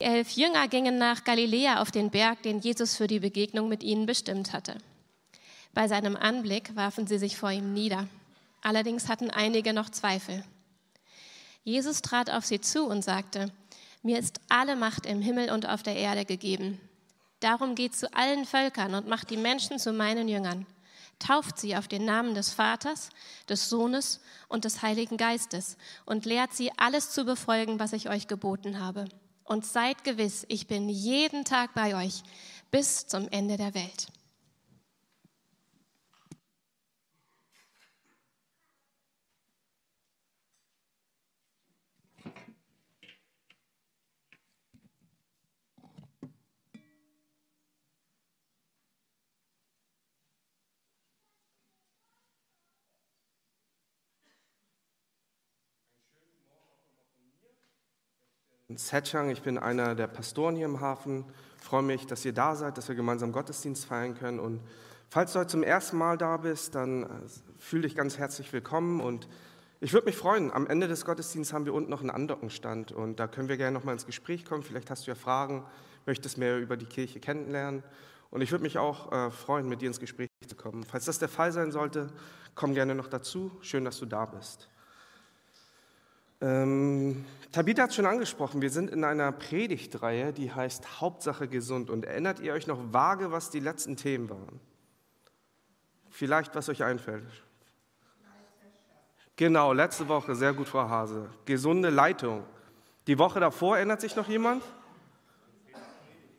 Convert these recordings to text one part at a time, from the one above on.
Elf Jünger gingen nach Galiläa auf den Berg, den Jesus für die Begegnung mit ihnen bestimmt hatte. Bei seinem Anblick warfen sie sich vor ihm nieder. Allerdings hatten einige noch Zweifel. Jesus trat auf sie zu und sagte, mir ist alle Macht im Himmel und auf der Erde gegeben. Darum geht zu allen Völkern und macht die Menschen zu meinen Jüngern. Tauft sie auf den Namen des Vaters, des Sohnes und des Heiligen Geistes und lehrt sie alles zu befolgen, was ich euch geboten habe und seid gewiss, ich bin jeden Tag bei euch bis zum Ende der Welt. Setchang, ich bin einer der Pastoren hier im Hafen. Ich freue mich, dass ihr da seid, dass wir gemeinsam Gottesdienst feiern können. Und falls du heute zum ersten Mal da bist, dann äh, fühl dich ganz herzlich willkommen. Und ich würde mich freuen, am Ende des Gottesdienstes haben wir unten noch einen Andockenstand. Und da können wir gerne noch mal ins Gespräch kommen. Vielleicht hast du ja Fragen, möchtest mehr über die Kirche kennenlernen. Und ich würde mich auch äh, freuen, mit dir ins Gespräch zu kommen. Falls das der Fall sein sollte, komm gerne noch dazu. Schön, dass du da bist. Ähm, Tabitha hat schon angesprochen, wir sind in einer Predigtreihe, die heißt Hauptsache gesund. Und erinnert ihr euch noch vage, was die letzten Themen waren? Vielleicht, was euch einfällt. Genau, letzte Woche, sehr gut, Frau Hase. Gesunde Leitung. Die Woche davor erinnert sich noch jemand?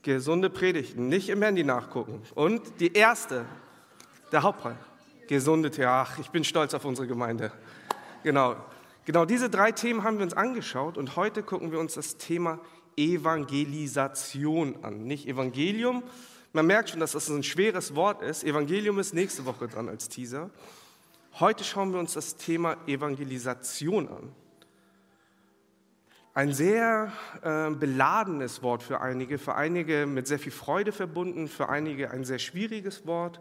Gesunde Predigten, nicht im Handy nachgucken. Und die erste, der Hauptpreis. Gesunde Ach, ich bin stolz auf unsere Gemeinde. Genau. Genau diese drei Themen haben wir uns angeschaut und heute gucken wir uns das Thema Evangelisation an. Nicht Evangelium. Man merkt schon, dass das ein schweres Wort ist. Evangelium ist nächste Woche dran als Teaser. Heute schauen wir uns das Thema Evangelisation an. Ein sehr äh, beladenes Wort für einige, für einige mit sehr viel Freude verbunden, für einige ein sehr schwieriges Wort.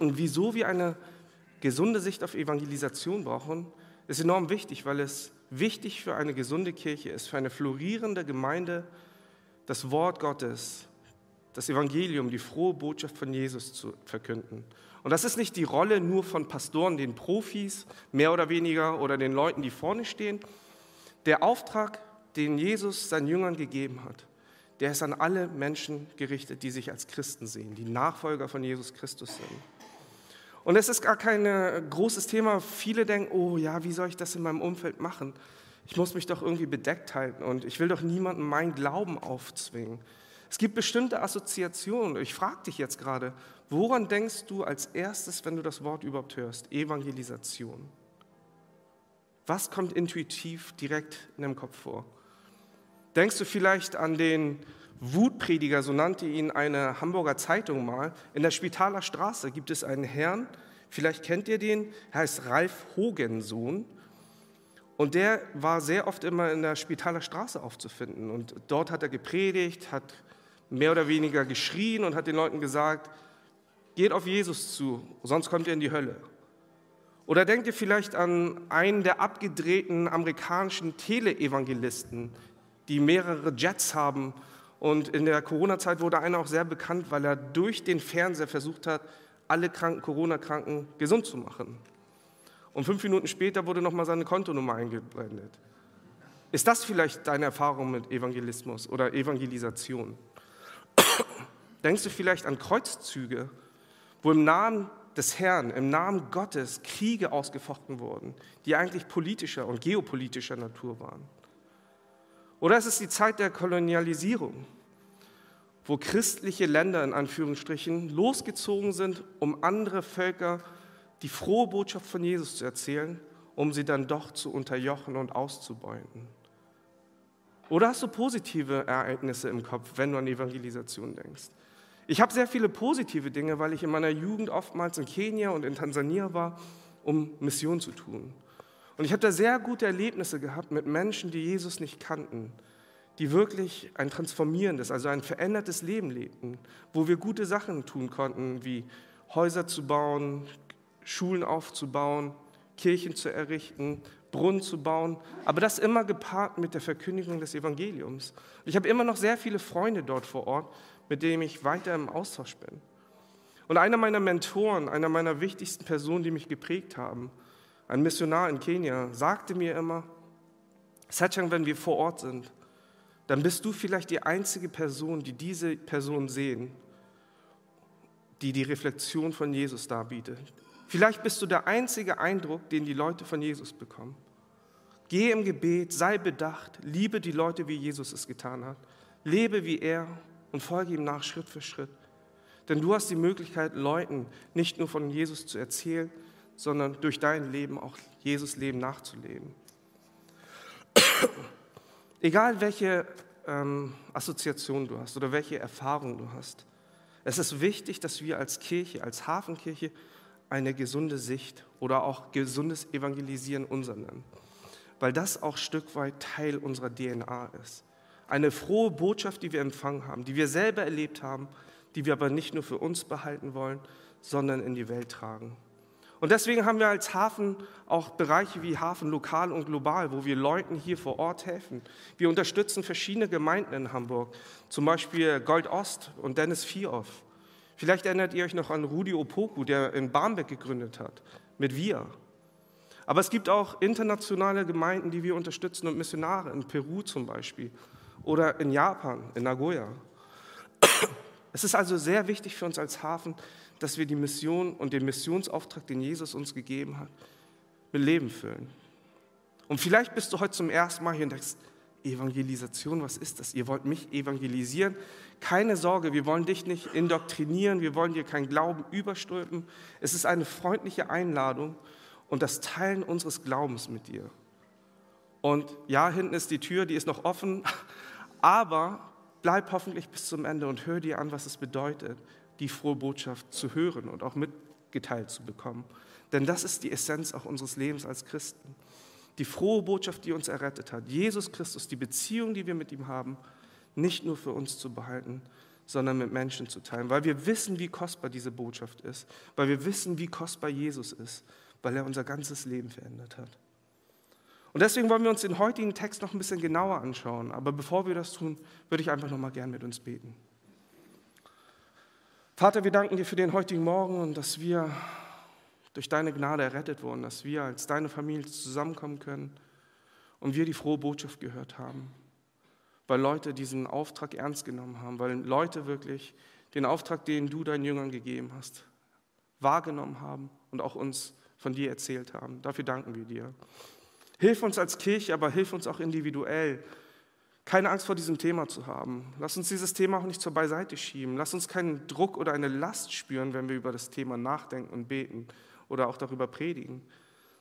Und wieso wir eine gesunde Sicht auf Evangelisation brauchen, ist enorm wichtig, weil es wichtig für eine gesunde Kirche ist, für eine florierende Gemeinde, das Wort Gottes, das Evangelium, die frohe Botschaft von Jesus zu verkünden. Und das ist nicht die Rolle nur von Pastoren, den Profis, mehr oder weniger, oder den Leuten, die vorne stehen. Der Auftrag, den Jesus seinen Jüngern gegeben hat, der ist an alle Menschen gerichtet, die sich als Christen sehen, die Nachfolger von Jesus Christus sind. Und es ist gar kein äh, großes Thema. Viele denken, oh ja, wie soll ich das in meinem Umfeld machen? Ich muss mich doch irgendwie bedeckt halten und ich will doch niemandem meinen Glauben aufzwingen. Es gibt bestimmte Assoziationen. Ich frage dich jetzt gerade, woran denkst du als erstes, wenn du das Wort überhaupt hörst? Evangelisation. Was kommt intuitiv direkt in deinem Kopf vor? Denkst du vielleicht an den Wutprediger, so nannte ihn eine Hamburger Zeitung mal. In der Spitaler Straße gibt es einen Herrn, vielleicht kennt ihr den, er heißt Ralf Hogensohn. Und der war sehr oft immer in der Spitaler Straße aufzufinden. Und dort hat er gepredigt, hat mehr oder weniger geschrien und hat den Leuten gesagt, geht auf Jesus zu, sonst kommt ihr in die Hölle. Oder denkt ihr vielleicht an einen der abgedrehten amerikanischen Teleevangelisten, die mehrere Jets haben und in der Corona-Zeit wurde einer auch sehr bekannt, weil er durch den Fernseher versucht hat, alle Kranken, Corona-Kranken gesund zu machen. Und fünf Minuten später wurde nochmal seine Kontonummer eingeblendet. Ist das vielleicht deine Erfahrung mit Evangelismus oder Evangelisation? Denkst du vielleicht an Kreuzzüge, wo im Namen des Herrn, im Namen Gottes Kriege ausgefochten wurden, die eigentlich politischer und geopolitischer Natur waren? Oder es ist die Zeit der Kolonialisierung, wo christliche Länder in Anführungsstrichen losgezogen sind, um andere Völker die frohe Botschaft von Jesus zu erzählen, um sie dann doch zu unterjochen und auszubeuten. Oder hast du positive Ereignisse im Kopf, wenn du an Evangelisation denkst? Ich habe sehr viele positive Dinge, weil ich in meiner Jugend oftmals in Kenia und in Tansania war, um Mission zu tun. Und ich habe da sehr gute Erlebnisse gehabt mit Menschen, die Jesus nicht kannten, die wirklich ein transformierendes, also ein verändertes Leben lebten, wo wir gute Sachen tun konnten, wie Häuser zu bauen, Schulen aufzubauen, Kirchen zu errichten, Brunnen zu bauen, aber das immer gepaart mit der Verkündigung des Evangeliums. Ich habe immer noch sehr viele Freunde dort vor Ort, mit denen ich weiter im Austausch bin. Und einer meiner Mentoren, einer meiner wichtigsten Personen, die mich geprägt haben, ein Missionar in Kenia, sagte mir immer, Setchang, wenn wir vor Ort sind, dann bist du vielleicht die einzige Person, die diese Person sehen, die die Reflexion von Jesus darbietet. Vielleicht bist du der einzige Eindruck, den die Leute von Jesus bekommen. Geh im Gebet, sei bedacht, liebe die Leute, wie Jesus es getan hat. Lebe wie er und folge ihm nach Schritt für Schritt. Denn du hast die Möglichkeit, Leuten nicht nur von Jesus zu erzählen, sondern durch dein Leben auch Jesus Leben nachzuleben. Egal welche ähm, Assoziation du hast oder welche Erfahrung du hast, es ist wichtig, dass wir als Kirche, als Hafenkirche eine gesunde Sicht oder auch gesundes Evangelisieren unser nennen, weil das auch Stück weit Teil unserer DNA ist. Eine frohe Botschaft, die wir empfangen haben, die wir selber erlebt haben, die wir aber nicht nur für uns behalten wollen, sondern in die Welt tragen. Und deswegen haben wir als Hafen auch Bereiche wie Hafen lokal und global, wo wir Leuten hier vor Ort helfen. Wir unterstützen verschiedene Gemeinden in Hamburg, zum Beispiel Gold Ost und Dennis Viehoff. Vielleicht erinnert ihr euch noch an Rudi Opoku, der in Barmbek gegründet hat, mit Wir. Aber es gibt auch internationale Gemeinden, die wir unterstützen und Missionare, in Peru zum Beispiel oder in Japan, in Nagoya. Es ist also sehr wichtig für uns als Hafen, dass wir die Mission und den Missionsauftrag, den Jesus uns gegeben hat, mit Leben füllen. Und vielleicht bist du heute zum ersten Mal hier und denkst, Evangelisation, was ist das? Ihr wollt mich evangelisieren? Keine Sorge, wir wollen dich nicht indoktrinieren, wir wollen dir keinen Glauben überstülpen. Es ist eine freundliche Einladung und das Teilen unseres Glaubens mit dir. Und ja, hinten ist die Tür, die ist noch offen, aber bleib hoffentlich bis zum Ende und hör dir an, was es bedeutet, die frohe Botschaft zu hören und auch mitgeteilt zu bekommen. Denn das ist die Essenz auch unseres Lebens als Christen. Die frohe Botschaft, die uns errettet hat. Jesus Christus, die Beziehung, die wir mit ihm haben, nicht nur für uns zu behalten, sondern mit Menschen zu teilen. Weil wir wissen, wie kostbar diese Botschaft ist. Weil wir wissen, wie kostbar Jesus ist. Weil er unser ganzes Leben verändert hat. Und deswegen wollen wir uns den heutigen Text noch ein bisschen genauer anschauen. Aber bevor wir das tun, würde ich einfach noch mal gern mit uns beten. Vater, wir danken dir für den heutigen Morgen und dass wir durch deine Gnade errettet wurden, dass wir als deine Familie zusammenkommen können und wir die frohe Botschaft gehört haben, weil Leute diesen Auftrag ernst genommen haben, weil Leute wirklich den Auftrag, den du deinen Jüngern gegeben hast, wahrgenommen haben und auch uns von dir erzählt haben. Dafür danken wir dir. Hilf uns als Kirche, aber hilf uns auch individuell, keine Angst vor diesem Thema zu haben. Lass uns dieses Thema auch nicht zur Beiseite schieben. Lass uns keinen Druck oder eine Last spüren, wenn wir über das Thema nachdenken und beten oder auch darüber predigen,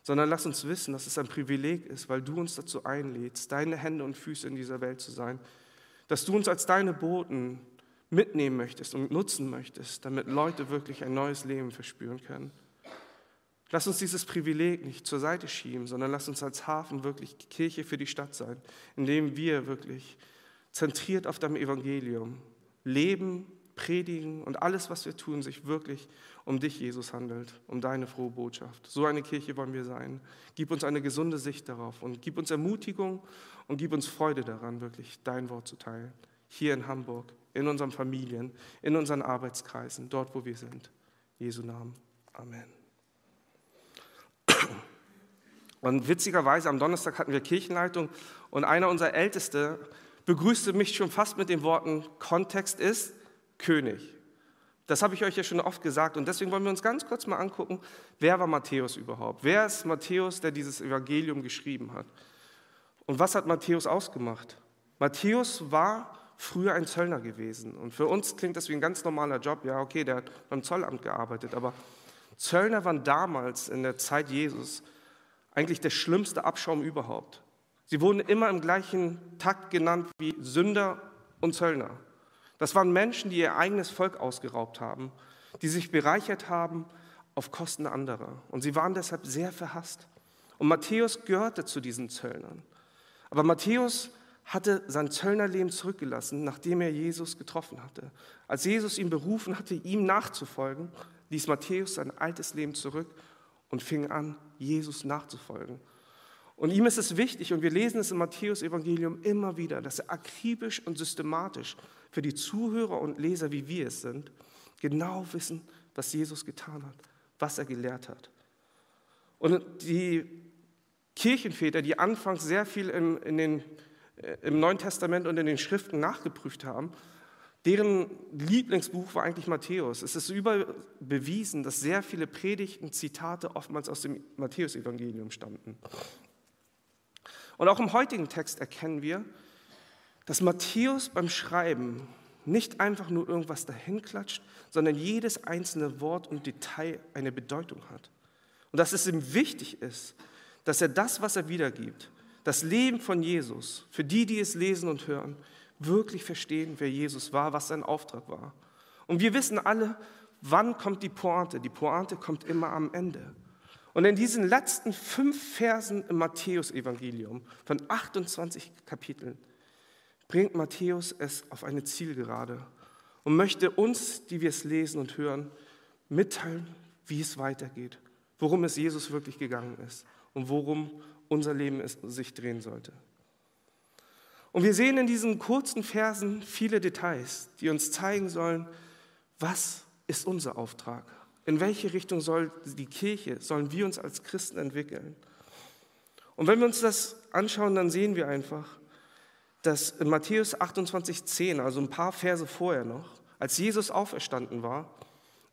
sondern lass uns wissen, dass es ein Privileg ist, weil du uns dazu einlädst, deine Hände und Füße in dieser Welt zu sein, dass du uns als deine Boten mitnehmen möchtest und nutzen möchtest, damit Leute wirklich ein neues Leben verspüren können. Lass uns dieses Privileg nicht zur Seite schieben, sondern lass uns als Hafen wirklich Kirche für die Stadt sein, indem wir wirklich zentriert auf deinem Evangelium leben, predigen und alles, was wir tun, sich wirklich um dich, Jesus, handelt, um deine frohe Botschaft. So eine Kirche wollen wir sein. Gib uns eine gesunde Sicht darauf und gib uns Ermutigung und gib uns Freude daran, wirklich dein Wort zu teilen. Hier in Hamburg, in unseren Familien, in unseren Arbeitskreisen, dort, wo wir sind. Jesu Namen. Amen. Und witzigerweise am Donnerstag hatten wir Kirchenleitung und einer unserer Älteste begrüßte mich schon fast mit den Worten, Kontext ist König. Das habe ich euch ja schon oft gesagt und deswegen wollen wir uns ganz kurz mal angucken, wer war Matthäus überhaupt? Wer ist Matthäus, der dieses Evangelium geschrieben hat? Und was hat Matthäus ausgemacht? Matthäus war früher ein Zöllner gewesen und für uns klingt das wie ein ganz normaler Job. Ja, okay, der hat beim Zollamt gearbeitet, aber Zöllner waren damals in der Zeit Jesus eigentlich der schlimmste Abschaum überhaupt. Sie wurden immer im gleichen Takt genannt wie Sünder und Zöllner. Das waren Menschen, die ihr eigenes Volk ausgeraubt haben, die sich bereichert haben auf Kosten anderer. Und sie waren deshalb sehr verhasst. Und Matthäus gehörte zu diesen Zöllnern. Aber Matthäus hatte sein Zöllnerleben zurückgelassen, nachdem er Jesus getroffen hatte. Als Jesus ihn berufen hatte, ihm nachzufolgen, ließ Matthäus sein altes Leben zurück und fing an, Jesus nachzufolgen. Und ihm ist es wichtig, und wir lesen es im Matthäus-Evangelium immer wieder, dass er akribisch und systematisch für die Zuhörer und Leser, wie wir es sind, genau wissen, was Jesus getan hat, was er gelehrt hat. Und die Kirchenväter, die anfangs sehr viel im, in den, äh, im Neuen Testament und in den Schriften nachgeprüft haben, deren Lieblingsbuch war eigentlich Matthäus. Es ist überbewiesen, dass sehr viele Predigten, Zitate oftmals aus dem Matthäusevangelium stammten. Und auch im heutigen Text erkennen wir, dass Matthäus beim Schreiben nicht einfach nur irgendwas dahin klatscht, sondern jedes einzelne Wort und Detail eine Bedeutung hat. Und dass es ihm wichtig ist, dass er das, was er wiedergibt, das Leben von Jesus, für die, die es lesen und hören, wirklich verstehen, wer Jesus war, was sein Auftrag war. Und wir wissen alle, wann kommt die Pointe? Die Pointe kommt immer am Ende. Und in diesen letzten fünf Versen im Matthäusevangelium von 28 Kapiteln bringt Matthäus es auf eine Zielgerade und möchte uns, die wir es lesen und hören, mitteilen, wie es weitergeht, worum es Jesus wirklich gegangen ist und worum unser Leben sich drehen sollte. Und wir sehen in diesen kurzen Versen viele Details, die uns zeigen sollen, was ist unser Auftrag, in welche Richtung soll die Kirche, sollen wir uns als Christen entwickeln? Und wenn wir uns das anschauen, dann sehen wir einfach, dass in Matthäus 28,10, also ein paar Verse vorher noch, als Jesus auferstanden war,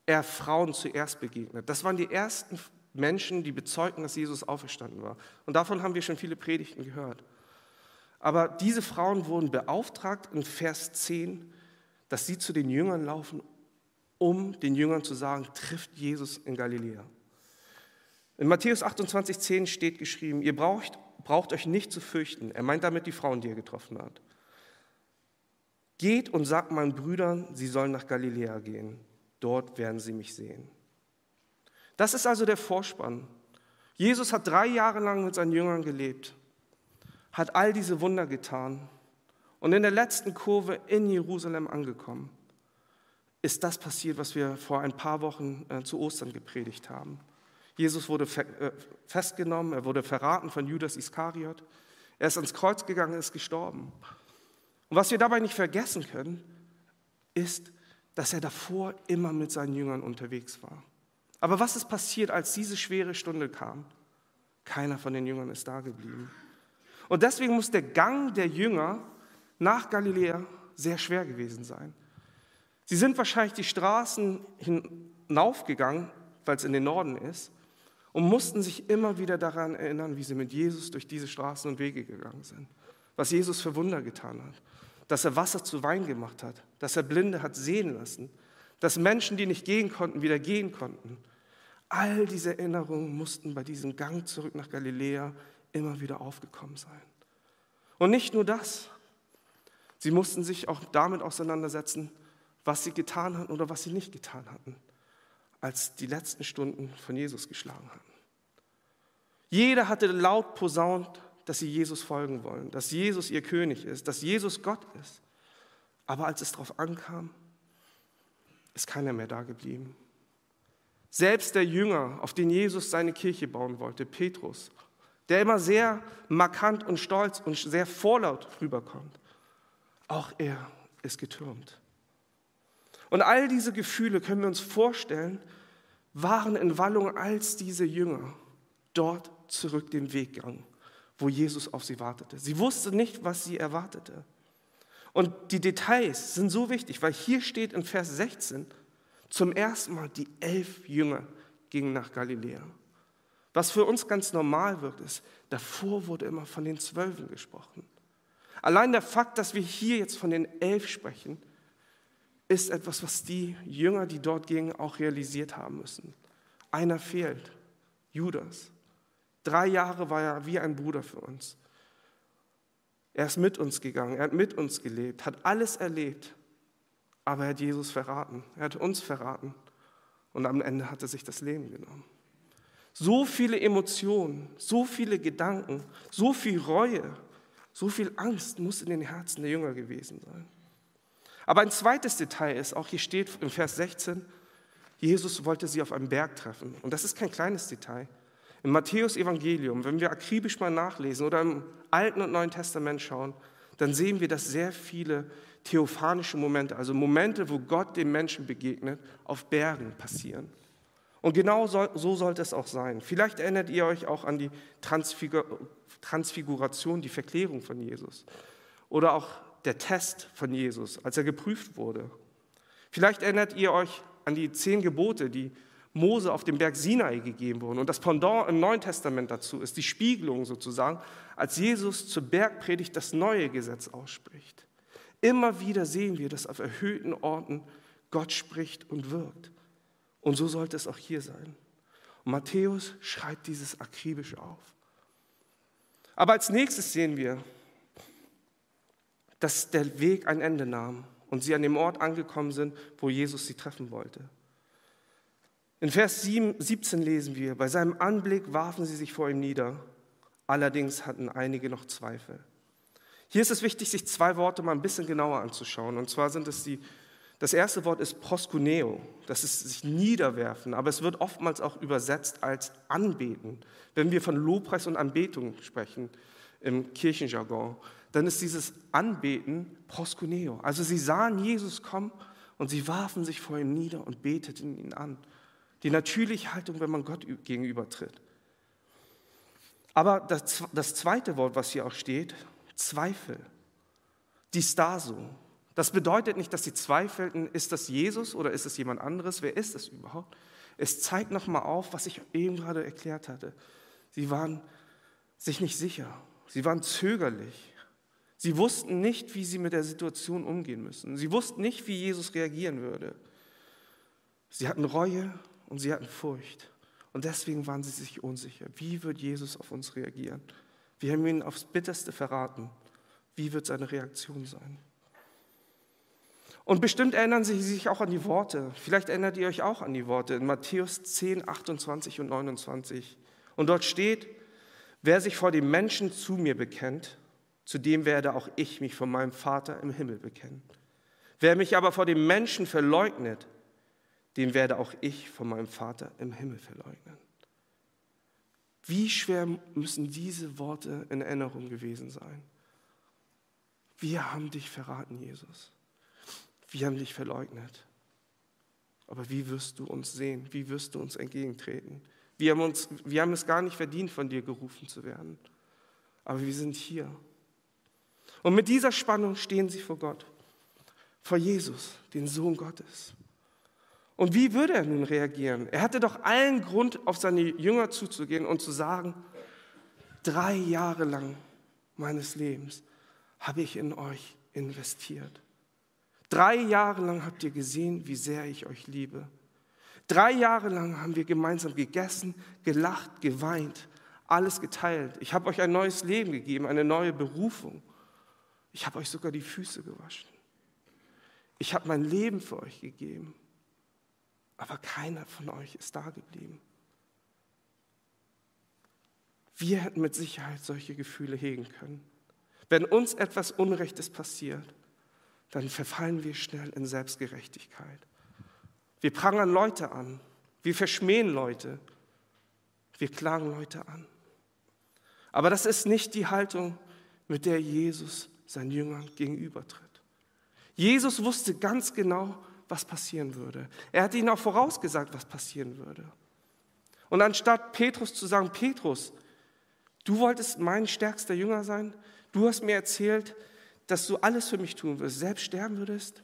er Frauen zuerst begegnet. Das waren die ersten Menschen, die bezeugten, dass Jesus auferstanden war. Und davon haben wir schon viele Predigten gehört. Aber diese Frauen wurden beauftragt in Vers 10, dass sie zu den Jüngern laufen um den Jüngern zu sagen, trifft Jesus in Galiläa. In Matthäus 28, 10 steht geschrieben, ihr braucht, braucht euch nicht zu fürchten. Er meint damit die Frauen, die er getroffen hat. Geht und sagt meinen Brüdern, sie sollen nach Galiläa gehen. Dort werden sie mich sehen. Das ist also der Vorspann. Jesus hat drei Jahre lang mit seinen Jüngern gelebt, hat all diese Wunder getan und in der letzten Kurve in Jerusalem angekommen ist das passiert, was wir vor ein paar Wochen äh, zu Ostern gepredigt haben. Jesus wurde äh, festgenommen, er wurde verraten von Judas Iskariot, er ist ans Kreuz gegangen, ist gestorben. Und was wir dabei nicht vergessen können, ist, dass er davor immer mit seinen Jüngern unterwegs war. Aber was ist passiert, als diese schwere Stunde kam? Keiner von den Jüngern ist da geblieben. Und deswegen muss der Gang der Jünger nach Galiläa sehr schwer gewesen sein. Sie sind wahrscheinlich die Straßen hinaufgegangen, weil es in den Norden ist, und mussten sich immer wieder daran erinnern, wie sie mit Jesus durch diese Straßen und Wege gegangen sind. Was Jesus für Wunder getan hat. Dass er Wasser zu Wein gemacht hat. Dass er Blinde hat sehen lassen. Dass Menschen, die nicht gehen konnten, wieder gehen konnten. All diese Erinnerungen mussten bei diesem Gang zurück nach Galiläa immer wieder aufgekommen sein. Und nicht nur das. Sie mussten sich auch damit auseinandersetzen, was sie getan hatten oder was sie nicht getan hatten, als die letzten Stunden von Jesus geschlagen hatten. Jeder hatte laut posaunt, dass sie Jesus folgen wollen, dass Jesus ihr König ist, dass Jesus Gott ist. Aber als es darauf ankam, ist keiner mehr da geblieben. Selbst der Jünger, auf den Jesus seine Kirche bauen wollte, Petrus, der immer sehr markant und stolz und sehr vorlaut rüberkommt, auch er ist getürmt. Und all diese Gefühle können wir uns vorstellen, waren in Wallung, als diese Jünger dort zurück den Weg gingen, wo Jesus auf sie wartete. Sie wussten nicht, was sie erwartete. Und die Details sind so wichtig, weil hier steht in Vers 16, zum ersten Mal die elf Jünger gingen nach Galiläa. Was für uns ganz normal wird, ist, davor wurde immer von den Zwölfen gesprochen. Allein der Fakt, dass wir hier jetzt von den elf sprechen, ist etwas, was die Jünger, die dort gingen, auch realisiert haben müssen. Einer fehlt, Judas. Drei Jahre war er wie ein Bruder für uns. Er ist mit uns gegangen, er hat mit uns gelebt, hat alles erlebt, aber er hat Jesus verraten, er hat uns verraten und am Ende hat er sich das Leben genommen. So viele Emotionen, so viele Gedanken, so viel Reue, so viel Angst muss in den Herzen der Jünger gewesen sein. Aber ein zweites Detail ist, auch hier steht im Vers 16, Jesus wollte sie auf einem Berg treffen. Und das ist kein kleines Detail. Im Matthäus-Evangelium, wenn wir akribisch mal nachlesen oder im Alten und Neuen Testament schauen, dann sehen wir, dass sehr viele theophanische Momente, also Momente, wo Gott dem Menschen begegnet, auf Bergen passieren. Und genau so, so sollte es auch sein. Vielleicht erinnert ihr euch auch an die Transfigur Transfiguration, die Verklärung von Jesus. Oder auch der Test von Jesus, als er geprüft wurde. Vielleicht erinnert ihr euch an die zehn Gebote, die Mose auf dem Berg Sinai gegeben wurden. Und das Pendant im Neuen Testament dazu ist die Spiegelung sozusagen, als Jesus zur Bergpredigt das neue Gesetz ausspricht. Immer wieder sehen wir, dass auf erhöhten Orten Gott spricht und wirkt. Und so sollte es auch hier sein. Und Matthäus schreibt dieses akribisch auf. Aber als nächstes sehen wir, dass der Weg ein Ende nahm und sie an dem Ort angekommen sind, wo Jesus sie treffen wollte. In Vers 17 lesen wir, bei seinem Anblick warfen sie sich vor ihm nieder, allerdings hatten einige noch Zweifel. Hier ist es wichtig, sich zwei Worte mal ein bisschen genauer anzuschauen. Und zwar sind es die das erste Wort ist proskuneo, das ist sich niederwerfen, aber es wird oftmals auch übersetzt als anbeten. Wenn wir von Lobpreis und Anbetung sprechen im Kirchenjargon, dann ist dieses Anbeten proskuneo. Also sie sahen Jesus kommen und sie warfen sich vor ihm nieder und beteten ihn an. Die natürliche Haltung, wenn man Gott gegenübertritt. Aber das, das zweite Wort, was hier auch steht, Zweifel, Distaso, das bedeutet nicht, dass sie zweifelten, ist das Jesus oder ist es jemand anderes? Wer ist es überhaupt? Es zeigt nochmal auf, was ich eben gerade erklärt hatte. Sie waren sich nicht sicher. Sie waren zögerlich. Sie wussten nicht, wie sie mit der Situation umgehen müssen. Sie wussten nicht, wie Jesus reagieren würde. Sie hatten Reue und sie hatten Furcht. Und deswegen waren sie sich unsicher. Wie wird Jesus auf uns reagieren? Wir haben ihn aufs Bitterste verraten. Wie wird seine Reaktion sein? Und bestimmt erinnern Sie sich auch an die Worte. Vielleicht erinnert ihr euch auch an die Worte in Matthäus 10, 28 und 29. Und dort steht, wer sich vor dem Menschen zu mir bekennt, zu dem werde auch ich mich von meinem Vater im Himmel bekennen. Wer mich aber vor dem Menschen verleugnet, den werde auch ich von meinem Vater im Himmel verleugnen. Wie schwer müssen diese Worte in Erinnerung gewesen sein? Wir haben dich verraten, Jesus. Wir haben dich verleugnet. Aber wie wirst du uns sehen? Wie wirst du uns entgegentreten? Wir haben, uns, wir haben es gar nicht verdient, von dir gerufen zu werden. Aber wir sind hier. Und mit dieser Spannung stehen sie vor Gott, vor Jesus, den Sohn Gottes. Und wie würde er nun reagieren? Er hatte doch allen Grund, auf seine Jünger zuzugehen und zu sagen, drei Jahre lang meines Lebens habe ich in euch investiert. Drei Jahre lang habt ihr gesehen, wie sehr ich euch liebe. Drei Jahre lang haben wir gemeinsam gegessen, gelacht, geweint, alles geteilt. Ich habe euch ein neues Leben gegeben, eine neue Berufung. Ich habe euch sogar die Füße gewaschen. Ich habe mein Leben für euch gegeben. Aber keiner von euch ist da geblieben. Wir hätten mit Sicherheit solche Gefühle hegen können. Wenn uns etwas Unrechtes passiert, dann verfallen wir schnell in Selbstgerechtigkeit. Wir prangern Leute an, wir verschmähen Leute, wir klagen Leute an. Aber das ist nicht die Haltung, mit der Jesus seinen Jüngern gegenübertritt. Jesus wusste ganz genau, was passieren würde. Er hat ihnen auch vorausgesagt, was passieren würde. Und anstatt Petrus zu sagen, Petrus, du wolltest mein stärkster Jünger sein, du hast mir erzählt, dass du alles für mich tun wirst, selbst sterben würdest?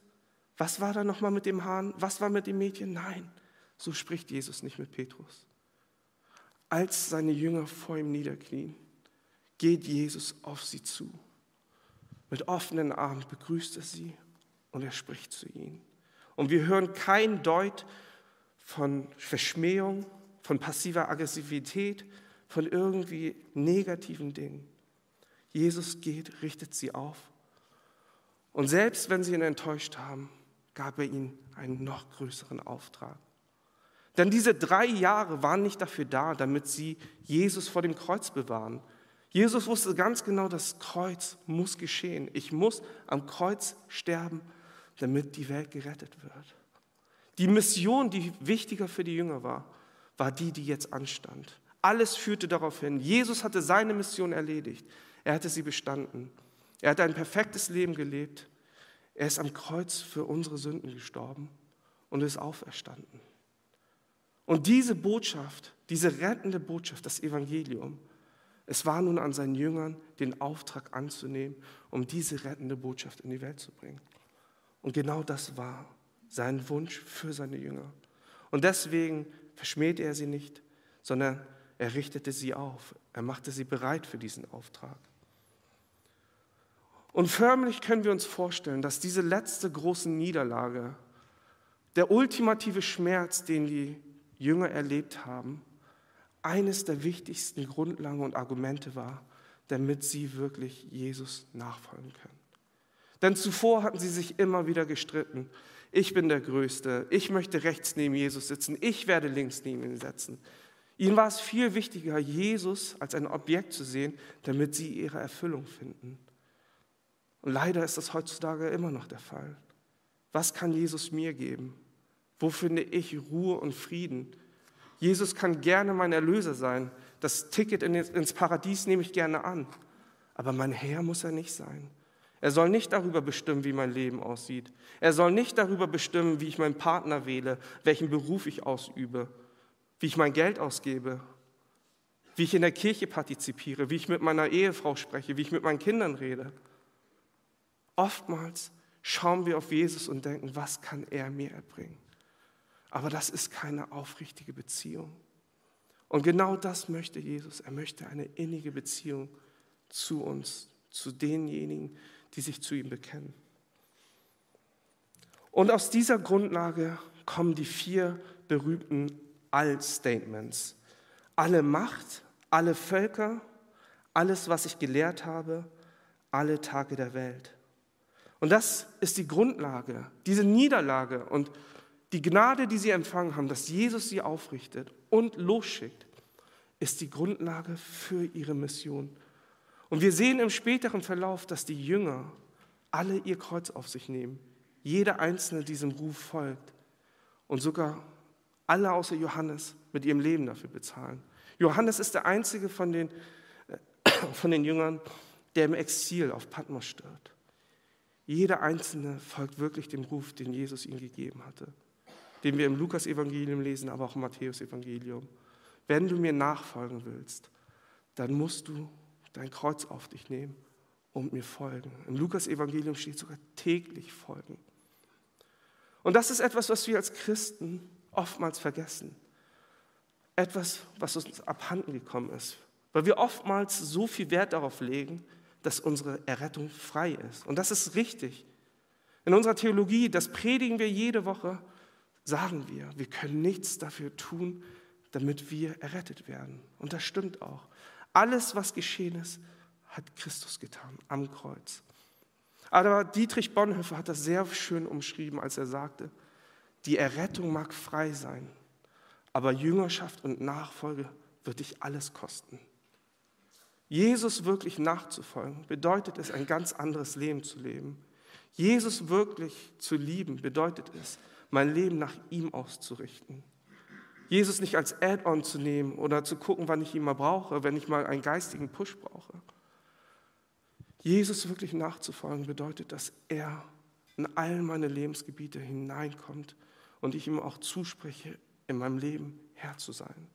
Was war da nochmal mit dem Hahn? Was war mit dem Mädchen? Nein, so spricht Jesus nicht mit Petrus. Als seine Jünger vor ihm niederknien, geht Jesus auf sie zu. Mit offenen Armen begrüßt er sie und er spricht zu ihnen. Und wir hören kein Deut von Verschmähung, von passiver Aggressivität, von irgendwie negativen Dingen. Jesus geht, richtet sie auf und selbst wenn sie ihn enttäuscht haben, gab er ihnen einen noch größeren Auftrag. Denn diese drei Jahre waren nicht dafür da, damit sie Jesus vor dem Kreuz bewahren. Jesus wusste ganz genau, das Kreuz muss geschehen. Ich muss am Kreuz sterben, damit die Welt gerettet wird. Die Mission, die wichtiger für die Jünger war, war die, die jetzt anstand. Alles führte darauf hin. Jesus hatte seine Mission erledigt. Er hatte sie bestanden. Er hat ein perfektes Leben gelebt. Er ist am Kreuz für unsere Sünden gestorben und ist auferstanden. Und diese Botschaft, diese rettende Botschaft, das Evangelium, es war nun an seinen Jüngern, den Auftrag anzunehmen, um diese rettende Botschaft in die Welt zu bringen. Und genau das war sein Wunsch für seine Jünger. Und deswegen verschmähte er sie nicht, sondern er richtete sie auf. Er machte sie bereit für diesen Auftrag. Und förmlich können wir uns vorstellen, dass diese letzte große Niederlage, der ultimative Schmerz, den die Jünger erlebt haben, eines der wichtigsten Grundlagen und Argumente war, damit sie wirklich Jesus nachfolgen können. Denn zuvor hatten sie sich immer wieder gestritten. Ich bin der Größte, ich möchte rechts neben Jesus sitzen, ich werde links neben ihn sitzen. Ihnen war es viel wichtiger, Jesus als ein Objekt zu sehen, damit sie ihre Erfüllung finden. Und leider ist das heutzutage immer noch der Fall. Was kann Jesus mir geben? Wo finde ich Ruhe und Frieden? Jesus kann gerne mein Erlöser sein. Das Ticket ins Paradies nehme ich gerne an. Aber mein Herr muss er nicht sein. Er soll nicht darüber bestimmen, wie mein Leben aussieht. Er soll nicht darüber bestimmen, wie ich meinen Partner wähle, welchen Beruf ich ausübe, wie ich mein Geld ausgebe, wie ich in der Kirche partizipiere, wie ich mit meiner Ehefrau spreche, wie ich mit meinen Kindern rede. Oftmals schauen wir auf Jesus und denken, was kann er mir erbringen? Aber das ist keine aufrichtige Beziehung. Und genau das möchte Jesus. Er möchte eine innige Beziehung zu uns, zu denjenigen, die sich zu ihm bekennen. Und aus dieser Grundlage kommen die vier berühmten All-Statements. Alle Macht, alle Völker, alles, was ich gelehrt habe, alle Tage der Welt. Und das ist die Grundlage, diese Niederlage und die Gnade, die sie empfangen haben, dass Jesus sie aufrichtet und losschickt, ist die Grundlage für ihre Mission. Und wir sehen im späteren Verlauf, dass die Jünger alle ihr Kreuz auf sich nehmen. Jeder einzelne diesem Ruf folgt. Und sogar alle außer Johannes mit ihrem Leben dafür bezahlen. Johannes ist der einzige von den, äh, von den Jüngern, der im Exil auf Patmos stirbt. Jeder Einzelne folgt wirklich dem Ruf, den Jesus ihm gegeben hatte, den wir im Lukas-Evangelium lesen, aber auch im Matthäus-Evangelium. Wenn du mir nachfolgen willst, dann musst du dein Kreuz auf dich nehmen und mir folgen. Im Lukas-Evangelium steht sogar täglich folgen. Und das ist etwas, was wir als Christen oftmals vergessen. Etwas, was uns abhanden gekommen ist, weil wir oftmals so viel Wert darauf legen, dass unsere Errettung frei ist. Und das ist richtig. In unserer Theologie, das predigen wir jede Woche, sagen wir, wir können nichts dafür tun, damit wir errettet werden. Und das stimmt auch. Alles, was geschehen ist, hat Christus getan am Kreuz. Aber Dietrich Bonhoeffer hat das sehr schön umschrieben, als er sagte, die Errettung mag frei sein, aber Jüngerschaft und Nachfolge wird dich alles kosten. Jesus wirklich nachzufolgen, bedeutet es, ein ganz anderes Leben zu leben. Jesus wirklich zu lieben, bedeutet es, mein Leben nach ihm auszurichten. Jesus nicht als Add-on zu nehmen oder zu gucken, wann ich ihn mal brauche, wenn ich mal einen geistigen Push brauche. Jesus wirklich nachzufolgen bedeutet, dass er in all meine Lebensgebiete hineinkommt und ich ihm auch zuspreche, in meinem Leben Herr zu sein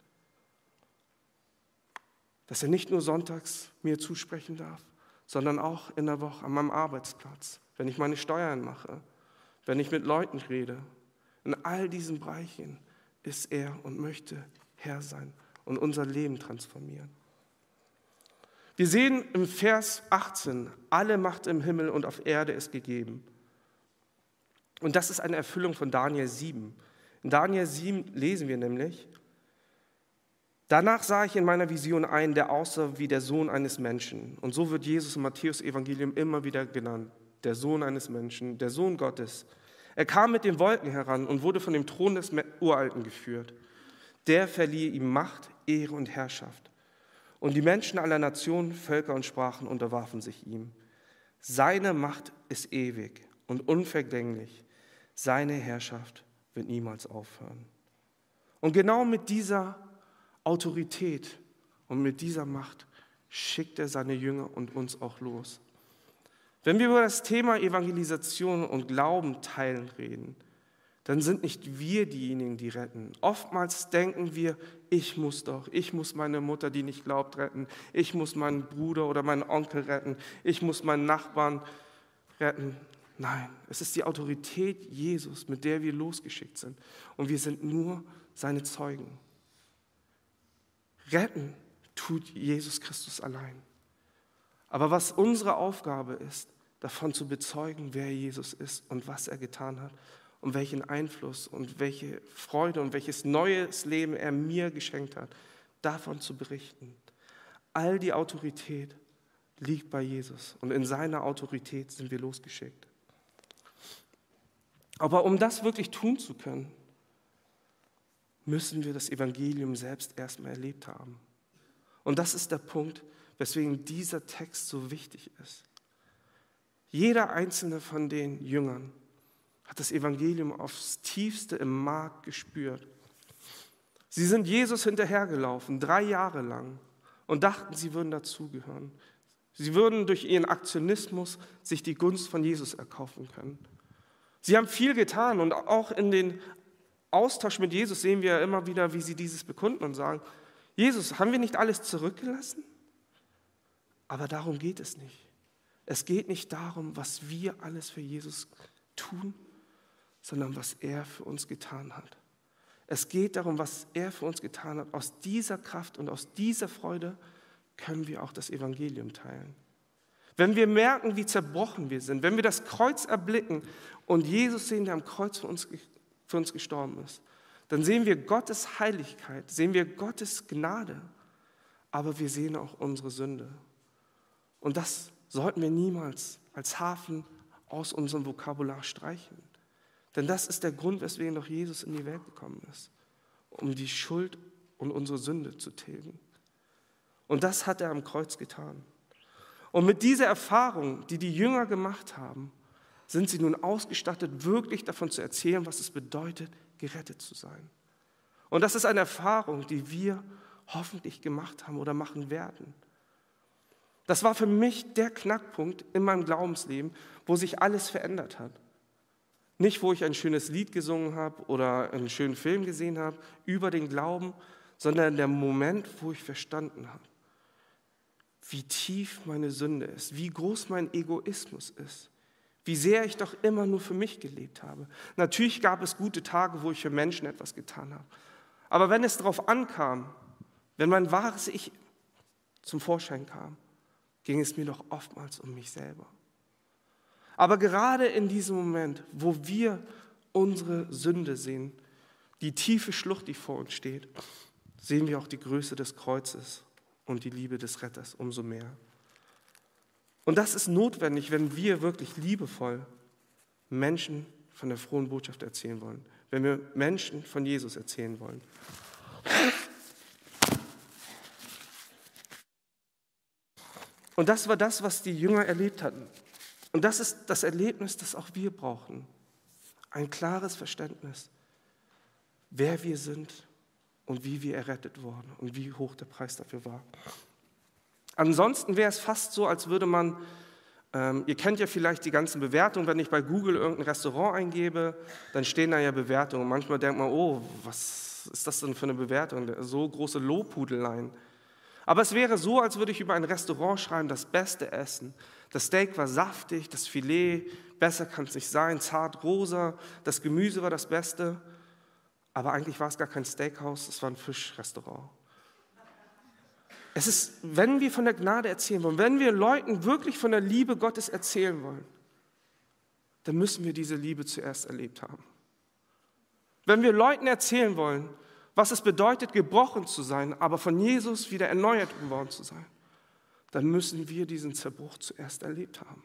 dass er nicht nur sonntags mir zusprechen darf, sondern auch in der Woche an meinem Arbeitsplatz, wenn ich meine Steuern mache, wenn ich mit Leuten rede. In all diesen Bereichen ist er und möchte Herr sein und unser Leben transformieren. Wir sehen im Vers 18, alle Macht im Himmel und auf Erde ist gegeben. Und das ist eine Erfüllung von Daniel 7. In Daniel 7 lesen wir nämlich, Danach sah ich in meiner Vision einen, der aussah wie der Sohn eines Menschen. Und so wird Jesus im Matthäus-Evangelium immer wieder genannt. Der Sohn eines Menschen, der Sohn Gottes. Er kam mit den Wolken heran und wurde von dem Thron des Uralten geführt. Der verlieh ihm Macht, Ehre und Herrschaft. Und die Menschen aller Nationen, Völker und Sprachen unterwarfen sich ihm. Seine Macht ist ewig und unvergänglich. Seine Herrschaft wird niemals aufhören. Und genau mit dieser Autorität und mit dieser Macht schickt er seine Jünger und uns auch los. Wenn wir über das Thema Evangelisation und Glauben teilen reden, dann sind nicht wir diejenigen, die retten. Oftmals denken wir, ich muss doch, ich muss meine Mutter, die nicht glaubt, retten, ich muss meinen Bruder oder meinen Onkel retten, ich muss meinen Nachbarn retten. Nein, es ist die Autorität Jesus, mit der wir losgeschickt sind. Und wir sind nur seine Zeugen. Retten tut Jesus Christus allein. Aber was unsere Aufgabe ist, davon zu bezeugen, wer Jesus ist und was er getan hat und welchen Einfluss und welche Freude und welches neues Leben er mir geschenkt hat, davon zu berichten. All die Autorität liegt bei Jesus und in seiner Autorität sind wir losgeschickt. Aber um das wirklich tun zu können, müssen wir das Evangelium selbst erstmal erlebt haben. Und das ist der Punkt, weswegen dieser Text so wichtig ist. Jeder einzelne von den Jüngern hat das Evangelium aufs tiefste im Markt gespürt. Sie sind Jesus hinterhergelaufen, drei Jahre lang, und dachten, sie würden dazugehören. Sie würden durch ihren Aktionismus sich die Gunst von Jesus erkaufen können. Sie haben viel getan und auch in den Austausch mit Jesus sehen wir immer wieder, wie sie dieses bekunden und sagen, Jesus, haben wir nicht alles zurückgelassen? Aber darum geht es nicht. Es geht nicht darum, was wir alles für Jesus tun, sondern was er für uns getan hat. Es geht darum, was er für uns getan hat. Aus dieser Kraft und aus dieser Freude können wir auch das Evangelium teilen. Wenn wir merken, wie zerbrochen wir sind, wenn wir das Kreuz erblicken und Jesus sehen, der am Kreuz für uns, für uns gestorben ist, dann sehen wir Gottes Heiligkeit, sehen wir Gottes Gnade, aber wir sehen auch unsere Sünde. Und das sollten wir niemals als Hafen aus unserem Vokabular streichen. Denn das ist der Grund, weswegen doch Jesus in die Welt gekommen ist, um die Schuld und unsere Sünde zu tilgen. Und das hat er am Kreuz getan. Und mit dieser Erfahrung, die die Jünger gemacht haben, sind sie nun ausgestattet, wirklich davon zu erzählen, was es bedeutet, gerettet zu sein. Und das ist eine Erfahrung, die wir hoffentlich gemacht haben oder machen werden. Das war für mich der Knackpunkt in meinem Glaubensleben, wo sich alles verändert hat. Nicht, wo ich ein schönes Lied gesungen habe oder einen schönen Film gesehen habe über den Glauben, sondern der Moment, wo ich verstanden habe, wie tief meine Sünde ist, wie groß mein Egoismus ist, wie sehr ich doch immer nur für mich gelebt habe. Natürlich gab es gute Tage, wo ich für Menschen etwas getan habe. Aber wenn es darauf ankam, wenn mein wahres Ich zum Vorschein kam, ging es mir doch oftmals um mich selber. Aber gerade in diesem Moment, wo wir unsere Sünde sehen, die tiefe Schlucht, die vor uns steht, sehen wir auch die Größe des Kreuzes und die Liebe des Retters umso mehr. Und das ist notwendig, wenn wir wirklich liebevoll Menschen von der frohen Botschaft erzählen wollen, wenn wir Menschen von Jesus erzählen wollen. Und das war das, was die Jünger erlebt hatten. Und das ist das Erlebnis, das auch wir brauchen. Ein klares Verständnis, wer wir sind und wie wir errettet wurden und wie hoch der Preis dafür war. Ansonsten wäre es fast so, als würde man, ähm, ihr kennt ja vielleicht die ganzen Bewertungen, wenn ich bei Google irgendein Restaurant eingebe, dann stehen da ja Bewertungen. Manchmal denkt man, oh, was ist das denn für eine Bewertung? So große Lobhudeleien. Aber es wäre so, als würde ich über ein Restaurant schreiben, das beste Essen, das Steak war saftig, das Filet, besser kann es nicht sein, zart rosa, das Gemüse war das Beste. Aber eigentlich war es gar kein Steakhouse, es war ein Fischrestaurant. Es ist, wenn wir von der Gnade erzählen wollen, wenn wir Leuten wirklich von der Liebe Gottes erzählen wollen, dann müssen wir diese Liebe zuerst erlebt haben. Wenn wir Leuten erzählen wollen, was es bedeutet, gebrochen zu sein, aber von Jesus wieder erneuert worden zu sein, dann müssen wir diesen Zerbruch zuerst erlebt haben.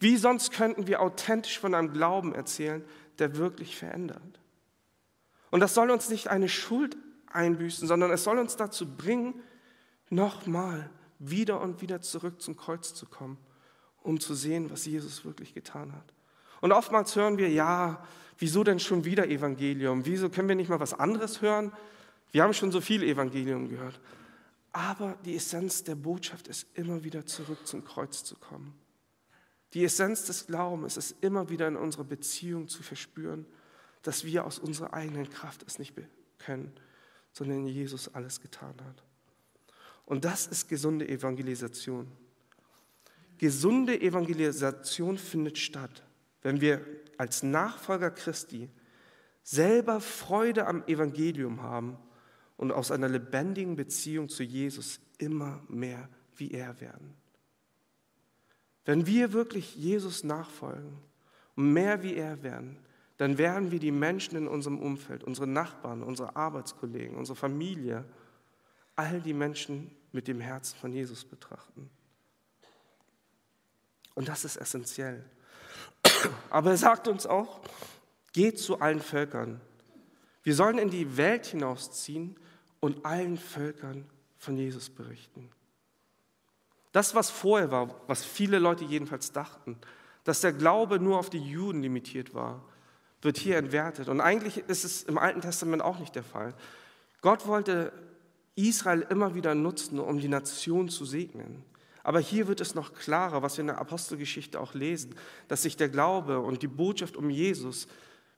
Wie sonst könnten wir authentisch von einem Glauben erzählen, der wirklich verändert? Und das soll uns nicht eine Schuld einbüßen, sondern es soll uns dazu bringen, nochmal wieder und wieder zurück zum Kreuz zu kommen, um zu sehen, was Jesus wirklich getan hat. Und oftmals hören wir, ja, wieso denn schon wieder Evangelium? Wieso können wir nicht mal was anderes hören? Wir haben schon so viel Evangelium gehört. Aber die Essenz der Botschaft ist immer wieder zurück zum Kreuz zu kommen. Die Essenz des Glaubens ist immer wieder in unserer Beziehung zu verspüren, dass wir aus unserer eigenen Kraft es nicht können, sondern Jesus alles getan hat. Und das ist gesunde Evangelisation. Gesunde Evangelisation findet statt, wenn wir als Nachfolger Christi selber Freude am Evangelium haben und aus einer lebendigen Beziehung zu Jesus immer mehr wie er werden. Wenn wir wirklich Jesus nachfolgen und mehr wie er werden, dann werden wir die Menschen in unserem Umfeld, unsere Nachbarn, unsere Arbeitskollegen, unsere Familie, all die Menschen mit dem Herzen von Jesus betrachten. Und das ist essentiell. Aber er sagt uns auch, geht zu allen Völkern. Wir sollen in die Welt hinausziehen und allen Völkern von Jesus berichten. Das, was vorher war, was viele Leute jedenfalls dachten, dass der Glaube nur auf die Juden limitiert war, wird hier entwertet. Und eigentlich ist es im Alten Testament auch nicht der Fall. Gott wollte Israel immer wieder nutzen, um die Nation zu segnen. Aber hier wird es noch klarer, was wir in der Apostelgeschichte auch lesen, dass sich der Glaube und die Botschaft um Jesus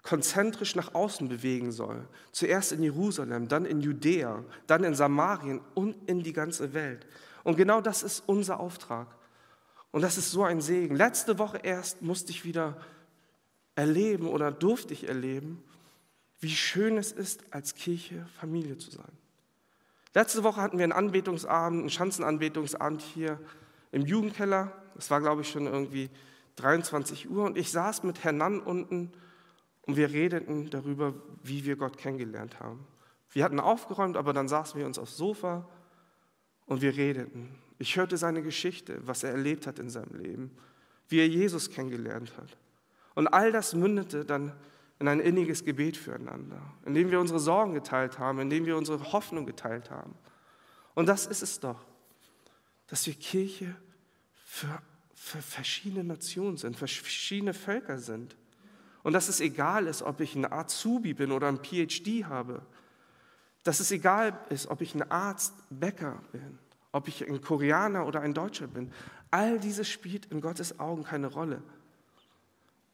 konzentrisch nach außen bewegen soll. Zuerst in Jerusalem, dann in Judäa, dann in Samarien und in die ganze Welt. Und genau das ist unser Auftrag. Und das ist so ein Segen. Letzte Woche erst musste ich wieder erleben oder durfte ich erleben, wie schön es ist, als Kirche Familie zu sein. Letzte Woche hatten wir einen Anbetungsabend, einen Schanzenanbetungsabend hier im Jugendkeller. Es war, glaube ich, schon irgendwie 23 Uhr und ich saß mit Herrn unten und wir redeten darüber, wie wir Gott kennengelernt haben. Wir hatten aufgeräumt, aber dann saßen wir uns aufs Sofa und wir redeten. Ich hörte seine Geschichte, was er erlebt hat in seinem Leben, wie er Jesus kennengelernt hat. Und all das mündete dann in ein inniges Gebet füreinander, in dem wir unsere Sorgen geteilt haben, in dem wir unsere Hoffnung geteilt haben. Und das ist es doch, dass wir Kirche für, für verschiedene Nationen sind, für verschiedene Völker sind. Und dass es egal ist, ob ich ein Azubi bin oder ein PhD habe. Dass es egal ist, ob ich ein Arzt, Bäcker bin, ob ich ein Koreaner oder ein Deutscher bin. All dieses spielt in Gottes Augen keine Rolle.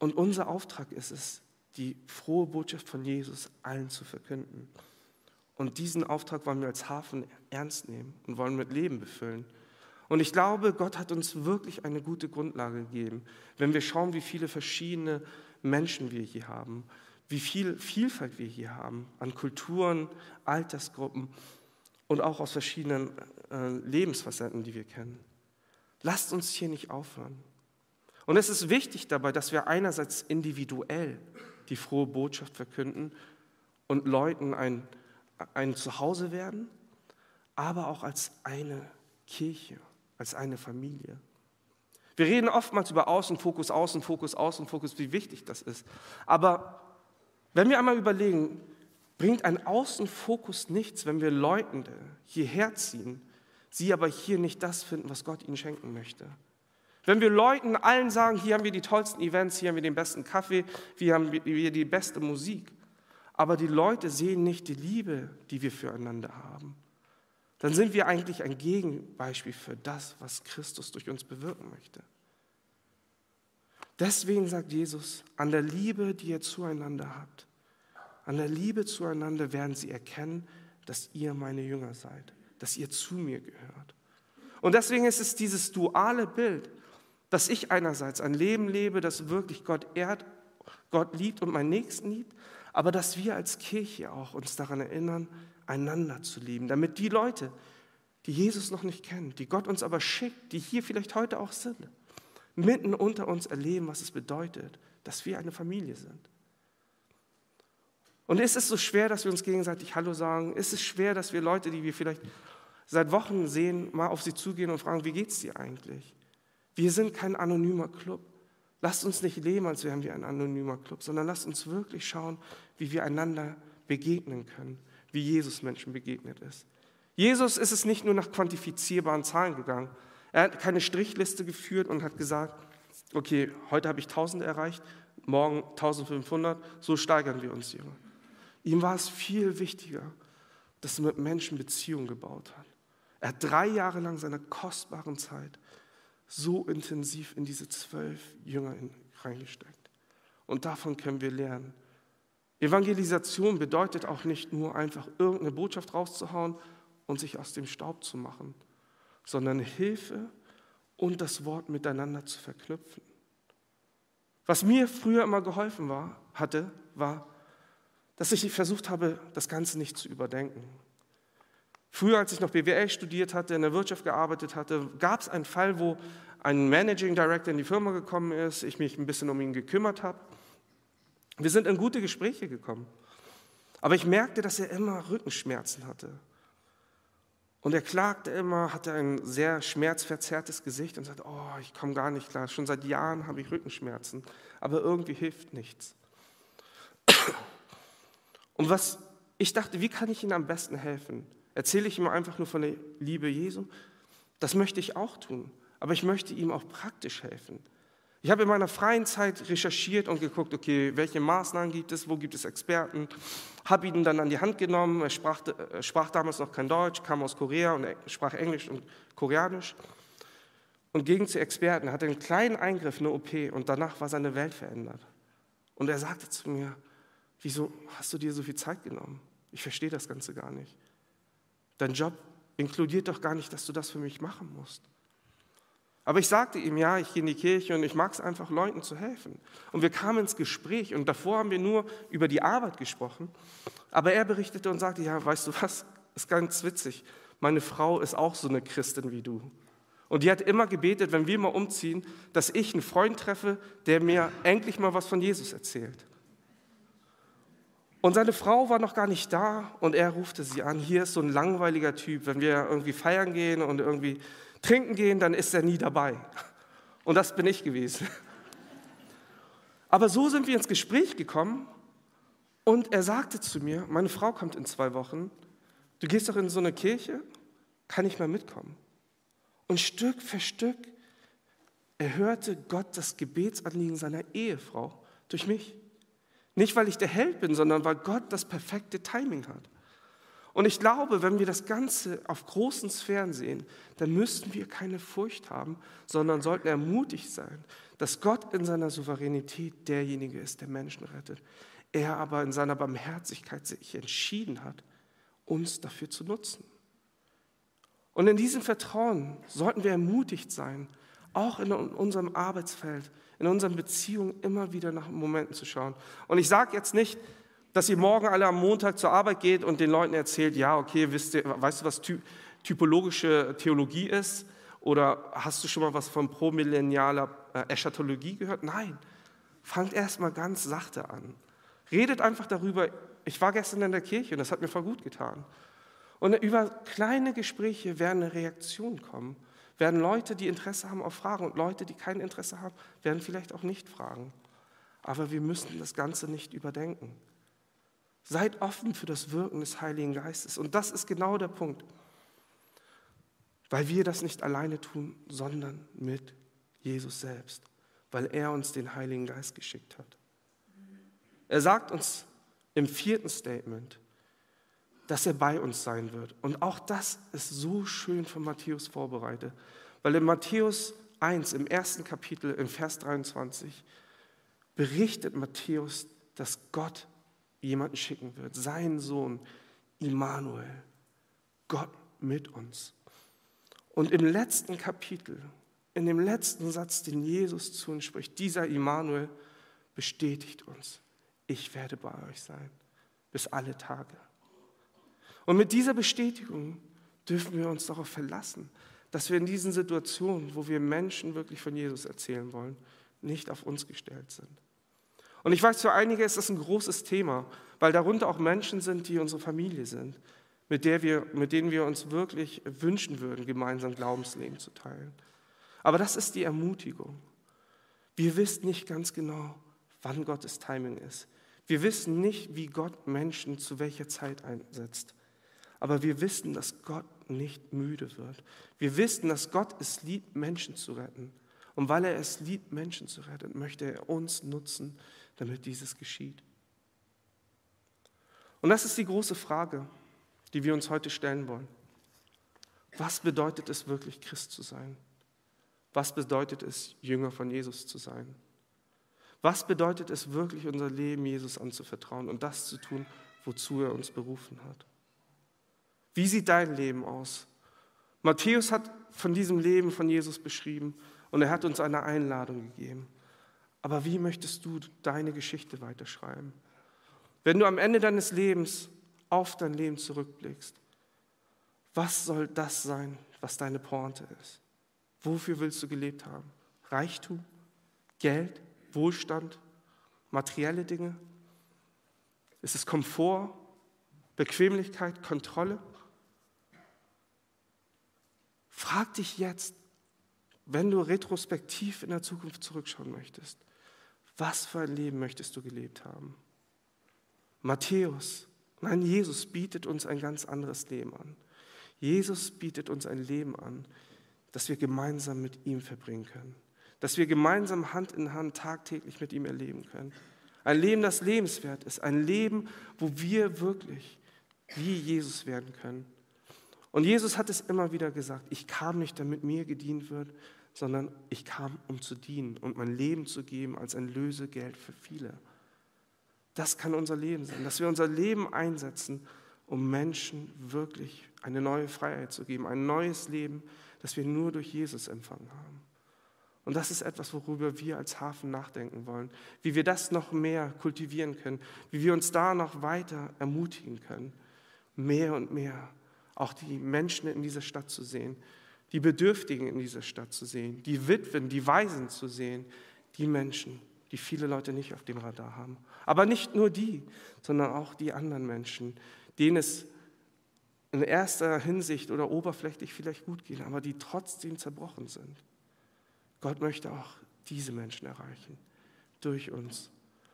Und unser Auftrag ist es, die frohe Botschaft von Jesus allen zu verkünden. Und diesen Auftrag wollen wir als Hafen ernst nehmen und wollen mit Leben befüllen. Und ich glaube, Gott hat uns wirklich eine gute Grundlage gegeben, wenn wir schauen, wie viele verschiedene Menschen wir hier haben, wie viel Vielfalt wir hier haben an Kulturen, Altersgruppen und auch aus verschiedenen äh, Lebensfacetten, die wir kennen. Lasst uns hier nicht aufhören. Und es ist wichtig dabei, dass wir einerseits individuell die frohe Botschaft verkünden und Leuten ein, ein Zuhause werden, aber auch als eine Kirche, als eine Familie. Wir reden oftmals über Außenfokus, Außenfokus, Außenfokus, wie wichtig das ist. Aber wenn wir einmal überlegen, bringt ein Außenfokus nichts, wenn wir Leutende hierher ziehen, sie aber hier nicht das finden, was Gott ihnen schenken möchte. Wenn wir Leuten allen sagen, hier haben wir die tollsten Events, hier haben wir den besten Kaffee, hier haben wir die beste Musik, aber die Leute sehen nicht die Liebe, die wir füreinander haben, dann sind wir eigentlich ein Gegenbeispiel für das, was Christus durch uns bewirken möchte. Deswegen sagt Jesus, an der Liebe, die ihr zueinander habt, an der Liebe zueinander werden sie erkennen, dass ihr meine Jünger seid, dass ihr zu mir gehört. Und deswegen ist es dieses duale Bild, dass ich einerseits ein Leben lebe, das wirklich Gott ehrt, Gott liebt und meinen Nächsten liebt, aber dass wir als Kirche auch uns daran erinnern, einander zu lieben, damit die Leute, die Jesus noch nicht kennen, die Gott uns aber schickt, die hier vielleicht heute auch sind, mitten unter uns erleben, was es bedeutet, dass wir eine Familie sind. Und ist es so schwer, dass wir uns gegenseitig Hallo sagen? Ist es schwer, dass wir Leute, die wir vielleicht seit Wochen sehen, mal auf sie zugehen und fragen, wie geht es dir eigentlich? Wir sind kein anonymer Club. Lasst uns nicht leben, als wären wir ein anonymer Club, sondern lasst uns wirklich schauen, wie wir einander begegnen können, wie Jesus Menschen begegnet ist. Jesus ist es nicht nur nach quantifizierbaren Zahlen gegangen. Er hat keine Strichliste geführt und hat gesagt, okay, heute habe ich 1000 erreicht, morgen 1500, so steigern wir uns hier. Ihm war es viel wichtiger, dass er mit Menschen Beziehungen gebaut hat. Er hat drei Jahre lang seiner kostbaren Zeit so intensiv in diese zwölf Jünger reingesteckt. Und davon können wir lernen. Evangelisation bedeutet auch nicht nur einfach irgendeine Botschaft rauszuhauen und sich aus dem Staub zu machen, sondern Hilfe und das Wort miteinander zu verknüpfen. Was mir früher immer geholfen war, hatte, war, dass ich versucht habe, das Ganze nicht zu überdenken. Früher, als ich noch BWL studiert hatte, in der Wirtschaft gearbeitet hatte, gab es einen Fall, wo ein Managing Director in die Firma gekommen ist, ich mich ein bisschen um ihn gekümmert habe. Wir sind in gute Gespräche gekommen. Aber ich merkte, dass er immer Rückenschmerzen hatte. Und er klagte immer, hatte ein sehr schmerzverzerrtes Gesicht und sagte, oh, ich komme gar nicht klar, schon seit Jahren habe ich Rückenschmerzen, aber irgendwie hilft nichts. Und was ich dachte, wie kann ich ihm am besten helfen? Erzähle ich ihm einfach nur von der Liebe Jesu? Das möchte ich auch tun, aber ich möchte ihm auch praktisch helfen. Ich habe in meiner freien Zeit recherchiert und geguckt, okay, welche Maßnahmen gibt es, wo gibt es Experten, habe ihn dann an die Hand genommen. Er sprach, er sprach damals noch kein Deutsch, kam aus Korea und sprach Englisch und Koreanisch und ging zu Experten, Er hatte einen kleinen Eingriff, eine OP und danach war seine Welt verändert. Und er sagte zu mir, wieso hast du dir so viel Zeit genommen? Ich verstehe das Ganze gar nicht. Dein Job inkludiert doch gar nicht, dass du das für mich machen musst. Aber ich sagte ihm, ja, ich gehe in die Kirche und ich mag es einfach, Leuten zu helfen. Und wir kamen ins Gespräch und davor haben wir nur über die Arbeit gesprochen. Aber er berichtete und sagte, ja, weißt du was, ist ganz witzig. Meine Frau ist auch so eine Christin wie du. Und die hat immer gebetet, wenn wir mal umziehen, dass ich einen Freund treffe, der mir endlich mal was von Jesus erzählt. Und seine Frau war noch gar nicht da und er rufte sie an. Hier ist so ein langweiliger Typ. Wenn wir irgendwie feiern gehen und irgendwie trinken gehen, dann ist er nie dabei. Und das bin ich gewesen. Aber so sind wir ins Gespräch gekommen und er sagte zu mir, meine Frau kommt in zwei Wochen, du gehst doch in so eine Kirche, kann ich mal mitkommen? Und Stück für Stück erhörte Gott das Gebetsanliegen seiner Ehefrau durch mich. Nicht, weil ich der Held bin, sondern weil Gott das perfekte Timing hat. Und ich glaube, wenn wir das Ganze auf großen Sphären sehen, dann müssten wir keine Furcht haben, sondern sollten ermutigt sein, dass Gott in seiner Souveränität derjenige ist, der Menschen rettet. Er aber in seiner Barmherzigkeit sich entschieden hat, uns dafür zu nutzen. Und in diesem Vertrauen sollten wir ermutigt sein, auch in unserem Arbeitsfeld, in unseren Beziehungen immer wieder nach Momenten zu schauen. Und ich sage jetzt nicht, dass ihr morgen alle am Montag zur Arbeit geht und den Leuten erzählt, ja, okay, ihr, weißt du, was typologische Theologie ist? Oder hast du schon mal was von promillennialer äh, Eschatologie gehört? Nein, fangt erstmal ganz sachte an. Redet einfach darüber. Ich war gestern in der Kirche und das hat mir voll gut getan. Und über kleine Gespräche werden eine Reaktion kommen. Werden Leute, die Interesse haben, auch fragen. Und Leute, die kein Interesse haben, werden vielleicht auch nicht fragen. Aber wir müssen das Ganze nicht überdenken. Seid offen für das Wirken des Heiligen Geistes. Und das ist genau der Punkt. Weil wir das nicht alleine tun, sondern mit Jesus selbst. Weil er uns den Heiligen Geist geschickt hat. Er sagt uns im vierten Statement, dass er bei uns sein wird. Und auch das ist so schön von Matthäus vorbereitet. Weil in Matthäus 1, im ersten Kapitel, in Vers 23, berichtet Matthäus, dass Gott jemanden schicken wird, seinen Sohn Immanuel, Gott mit uns. Und im letzten Kapitel, in dem letzten Satz, den Jesus zu uns spricht, dieser Immanuel bestätigt uns, ich werde bei euch sein, bis alle Tage. Und mit dieser Bestätigung dürfen wir uns darauf verlassen, dass wir in diesen Situationen, wo wir Menschen wirklich von Jesus erzählen wollen, nicht auf uns gestellt sind. Und ich weiß, für einige ist das ein großes Thema, weil darunter auch Menschen sind, die unsere Familie sind, mit, der wir, mit denen wir uns wirklich wünschen würden, gemeinsam Glaubensleben zu teilen. Aber das ist die Ermutigung. Wir wissen nicht ganz genau, wann Gottes Timing ist. Wir wissen nicht, wie Gott Menschen zu welcher Zeit einsetzt. Aber wir wissen, dass Gott nicht müde wird. Wir wissen, dass Gott es liebt, Menschen zu retten. Und weil er es liebt, Menschen zu retten, möchte er uns nutzen, damit dieses geschieht. Und das ist die große Frage. die wir uns heute stellen wollen. Was bedeutet es wirklich, Christ zu sein? Was bedeutet es, Jünger von Jesus zu sein? Was bedeutet es wirklich, unser Leben Jesus anzuvertrauen und das zu tun, wozu er uns berufen hat? Wie sieht dein Leben aus? Matthäus hat von diesem Leben von Jesus beschrieben und er hat uns eine Einladung gegeben. Aber wie möchtest du deine Geschichte weiterschreiben? Wenn du am Ende deines Lebens auf dein Leben zurückblickst, was soll das sein, was deine Pointe ist? Wofür willst du gelebt haben? Reichtum, Geld, Wohlstand, materielle Dinge? Ist es Komfort, Bequemlichkeit, Kontrolle? Frag dich jetzt, wenn du retrospektiv in der Zukunft zurückschauen möchtest, was für ein Leben möchtest du gelebt haben? Matthäus, nein, Jesus bietet uns ein ganz anderes Leben an. Jesus bietet uns ein Leben an, das wir gemeinsam mit ihm verbringen können. Dass wir gemeinsam Hand in Hand tagtäglich mit ihm erleben können. Ein Leben, das lebenswert ist. Ein Leben, wo wir wirklich wie Jesus werden können. Und Jesus hat es immer wieder gesagt, ich kam nicht, damit mir gedient wird, sondern ich kam, um zu dienen und mein Leben zu geben als ein Lösegeld für viele. Das kann unser Leben sein, dass wir unser Leben einsetzen, um Menschen wirklich eine neue Freiheit zu geben, ein neues Leben, das wir nur durch Jesus empfangen haben. Und das ist etwas, worüber wir als Hafen nachdenken wollen, wie wir das noch mehr kultivieren können, wie wir uns da noch weiter ermutigen können, mehr und mehr auch die Menschen in dieser Stadt zu sehen, die Bedürftigen in dieser Stadt zu sehen, die Witwen, die Waisen zu sehen, die Menschen, die viele Leute nicht auf dem Radar haben. Aber nicht nur die, sondern auch die anderen Menschen, denen es in erster Hinsicht oder oberflächlich vielleicht gut geht, aber die trotzdem zerbrochen sind. Gott möchte auch diese Menschen erreichen durch uns.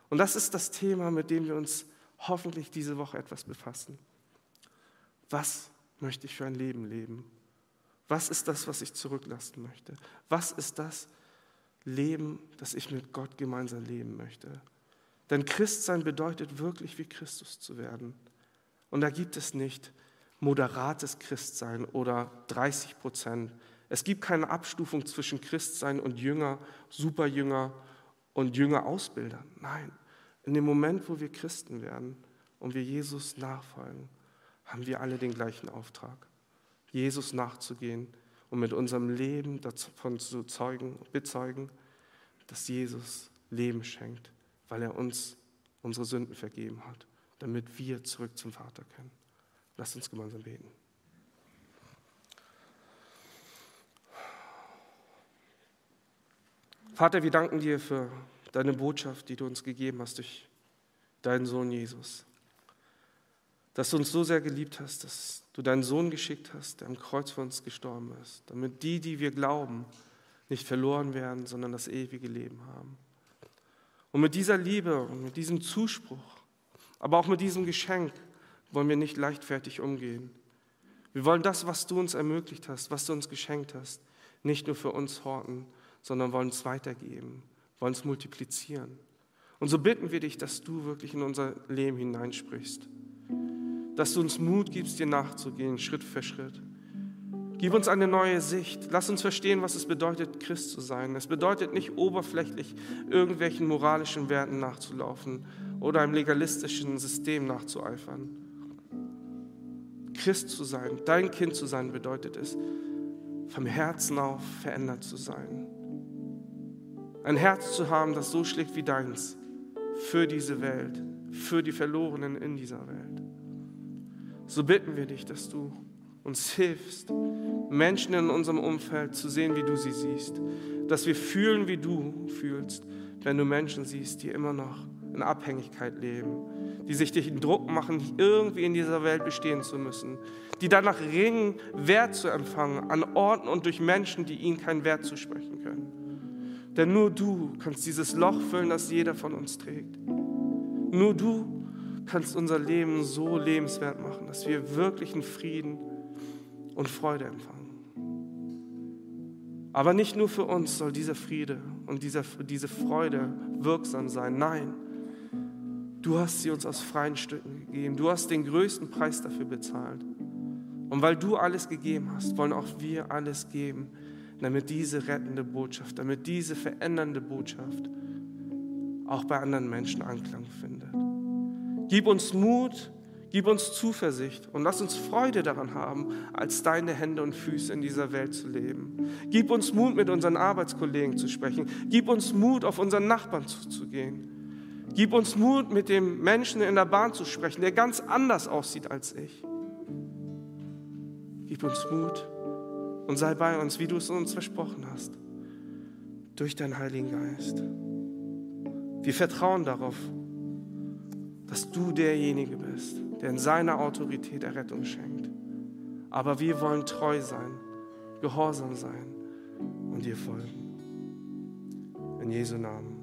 Und das ist das Thema, mit dem wir uns hoffentlich diese Woche etwas befassen. Was möchte ich für ein Leben leben? Was ist das, was ich zurücklassen möchte? Was ist das Leben, das ich mit Gott gemeinsam leben möchte? Denn Christsein bedeutet wirklich wie Christus zu werden. Und da gibt es nicht moderates Christsein oder 30 Prozent. Es gibt keine Abstufung zwischen Christsein und Jünger, Superjünger und Jünger-Ausbilder. Nein, in dem Moment, wo wir Christen werden und wir Jesus nachfolgen, haben wir alle den gleichen Auftrag, Jesus nachzugehen und mit unserem Leben davon zu zeugen, bezeugen, dass Jesus Leben schenkt, weil er uns unsere Sünden vergeben hat, damit wir zurück zum Vater können. Lasst uns gemeinsam beten. Vater, wir danken dir für deine Botschaft, die du uns gegeben hast durch deinen Sohn Jesus dass du uns so sehr geliebt hast, dass du deinen Sohn geschickt hast, der am Kreuz für uns gestorben ist, damit die, die wir glauben, nicht verloren werden, sondern das ewige Leben haben. Und mit dieser Liebe und mit diesem Zuspruch, aber auch mit diesem Geschenk wollen wir nicht leichtfertig umgehen. Wir wollen das, was du uns ermöglicht hast, was du uns geschenkt hast, nicht nur für uns horten, sondern wollen es weitergeben, wollen es multiplizieren. Und so bitten wir dich, dass du wirklich in unser Leben hineinsprichst dass du uns Mut gibst, dir nachzugehen, Schritt für Schritt. Gib uns eine neue Sicht. Lass uns verstehen, was es bedeutet, Christ zu sein. Es bedeutet nicht oberflächlich irgendwelchen moralischen Werten nachzulaufen oder einem legalistischen System nachzueifern. Christ zu sein, dein Kind zu sein, bedeutet es, vom Herzen auf verändert zu sein. Ein Herz zu haben, das so schlägt wie deins für diese Welt, für die Verlorenen in dieser Welt so bitten wir dich, dass du uns hilfst, Menschen in unserem Umfeld zu sehen, wie du sie siehst. Dass wir fühlen, wie du fühlst, wenn du Menschen siehst, die immer noch in Abhängigkeit leben, die sich den Druck machen, irgendwie in dieser Welt bestehen zu müssen, die danach ringen, Wert zu empfangen an Orten und durch Menschen, die ihnen keinen Wert zusprechen können. Denn nur du kannst dieses Loch füllen, das jeder von uns trägt. Nur du kannst unser Leben so lebenswert machen, dass wir wirklichen Frieden und Freude empfangen. Aber nicht nur für uns soll dieser Friede und dieser, diese Freude wirksam sein. Nein, Du hast sie uns aus freien Stücken gegeben. Du hast den größten Preis dafür bezahlt. Und weil du alles gegeben hast, wollen auch wir alles geben, damit diese rettende Botschaft, damit diese verändernde Botschaft auch bei anderen Menschen Anklang findet. Gib uns Mut, gib uns Zuversicht und lass uns Freude daran haben, als deine Hände und Füße in dieser Welt zu leben. Gib uns Mut, mit unseren Arbeitskollegen zu sprechen. Gib uns Mut, auf unseren Nachbarn zuzugehen. Gib uns Mut, mit dem Menschen in der Bahn zu sprechen, der ganz anders aussieht als ich. Gib uns Mut und sei bei uns, wie du es uns versprochen hast, durch deinen Heiligen Geist. Wir vertrauen darauf, dass du derjenige bist, der in seiner Autorität Errettung schenkt. Aber wir wollen treu sein, gehorsam sein und dir folgen. In Jesu Namen.